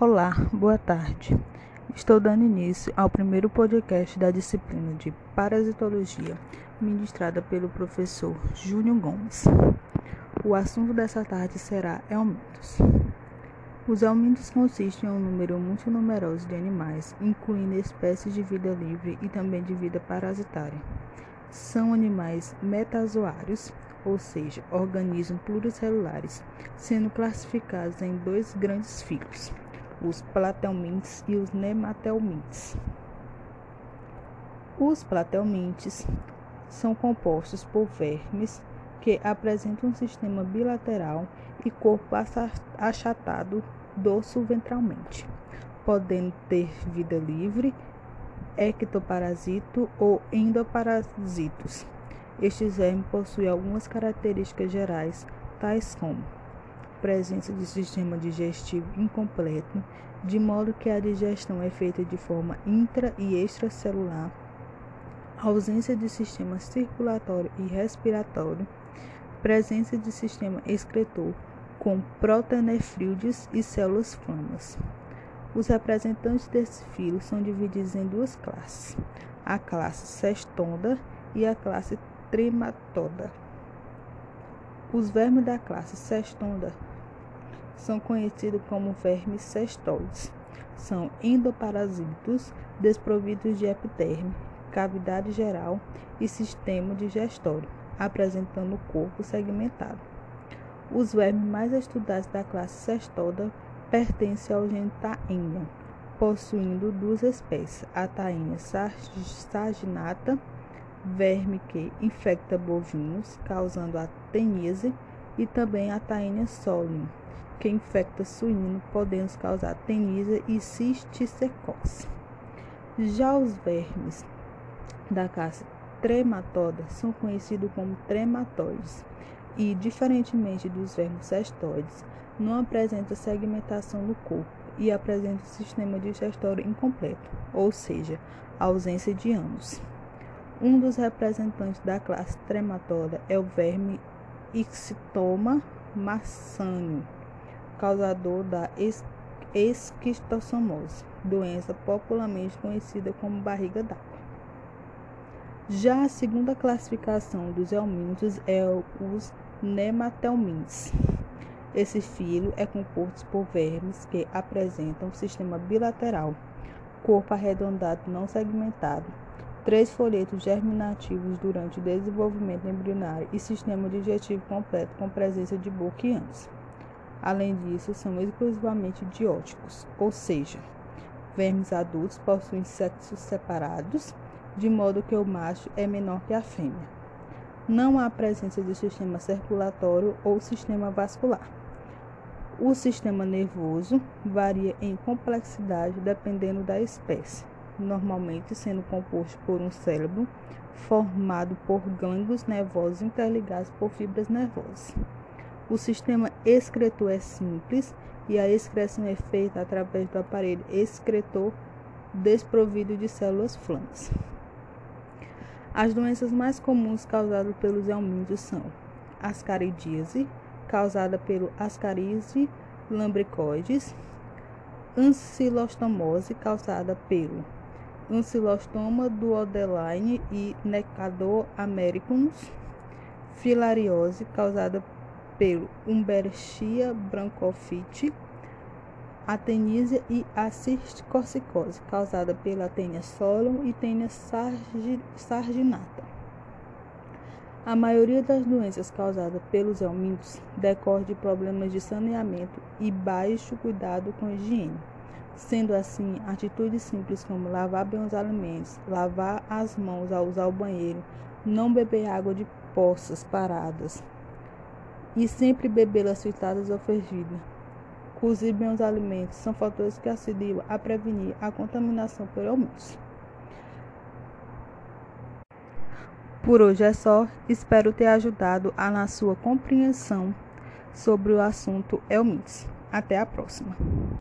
Olá, boa tarde. Estou dando início ao primeiro podcast da disciplina de Parasitologia, ministrada pelo professor Júnior Gomes. O assunto dessa tarde será helmintos. Os helmintos consistem em um número muito numeroso de animais, incluindo espécies de vida livre e também de vida parasitária. São animais metazoários, ou seja, organismos pluricelulares, sendo classificados em dois grandes filhos os platelmintes e os nematelmintes. Os platelmintes são compostos por vermes que apresentam um sistema bilateral e corpo achatado dorso ventralmente, podendo ter vida livre, ectoparasito ou endoparasitos. Estes vermes possuem algumas características gerais, tais como presença de sistema digestivo incompleto, de modo que a digestão é feita de forma intra e extracelular, ausência de sistema circulatório e respiratório, presença de sistema excretor com protonefrídeos e células flamas. Os representantes desse filo são divididos em duas classes: a classe Cestonda e a classe Trematoda. Os vermes da classe Cestonda são conhecidos como vermes cestoides. São endoparasitos desprovidos de epiderme, cavidade geral e sistema digestório, apresentando corpo segmentado. Os vermes mais estudados da classe cestoda pertencem ao gênero Taenia, possuindo duas espécies, a Taenia saginata, verme que infecta bovinos, causando a teníase, e também a Taenia solium, que infecta suíno, podendo causar tenísia e cisticecose. Já os vermes da classe trematoda são conhecidos como trematóides e, diferentemente dos vermes cestoides, não apresentam segmentação no corpo e apresentam sistema digestório incompleto, ou seja, ausência de ânus. Um dos representantes da classe trematoda é o verme Ixitoma maçâneo causador da esquistossomose, doença popularmente conhecida como barriga d'água. Já a segunda classificação dos helmintos é os nematelmintes. Esse filo é composto por vermes que apresentam um sistema bilateral, corpo arredondado não segmentado, três folhetos germinativos durante o desenvolvimento embrionário e sistema digestivo completo com presença de ânus. Além disso, são exclusivamente dióticos, ou seja, vermes adultos possuem sexos separados, de modo que o macho é menor que a fêmea. Não há presença de sistema circulatório ou sistema vascular. O sistema nervoso varia em complexidade dependendo da espécie, normalmente sendo composto por um cérebro formado por glândulos nervosos interligados por fibras nervosas. O sistema excretor é simples e a excreção é feita através do aparelho excretor desprovido de células flamas. As doenças mais comuns causadas pelos helmíntios são ascaridíase, causada pelo Ascaris lambricoides, ancilostomose, causada pelo Ancilostoma duodeline e Necador americanus, filariose, causada pelo Umbertia brancofite, a tenísia e a causada pela tênia solum e tênia sarginata. A maioria das doenças causadas pelos helmintos decorre de problemas de saneamento e baixo cuidado com a higiene. Sendo assim, atitudes simples como lavar bem os alimentos, lavar as mãos ao usar o banheiro, não beber água de poças paradas, e sempre bebê-las fritadas ou fervidas. Cozir bem os alimentos são fatores que auxiliam a prevenir a contaminação por helmintos. Por hoje é só, espero ter ajudado a na sua compreensão sobre o assunto helmintos. Até a próxima.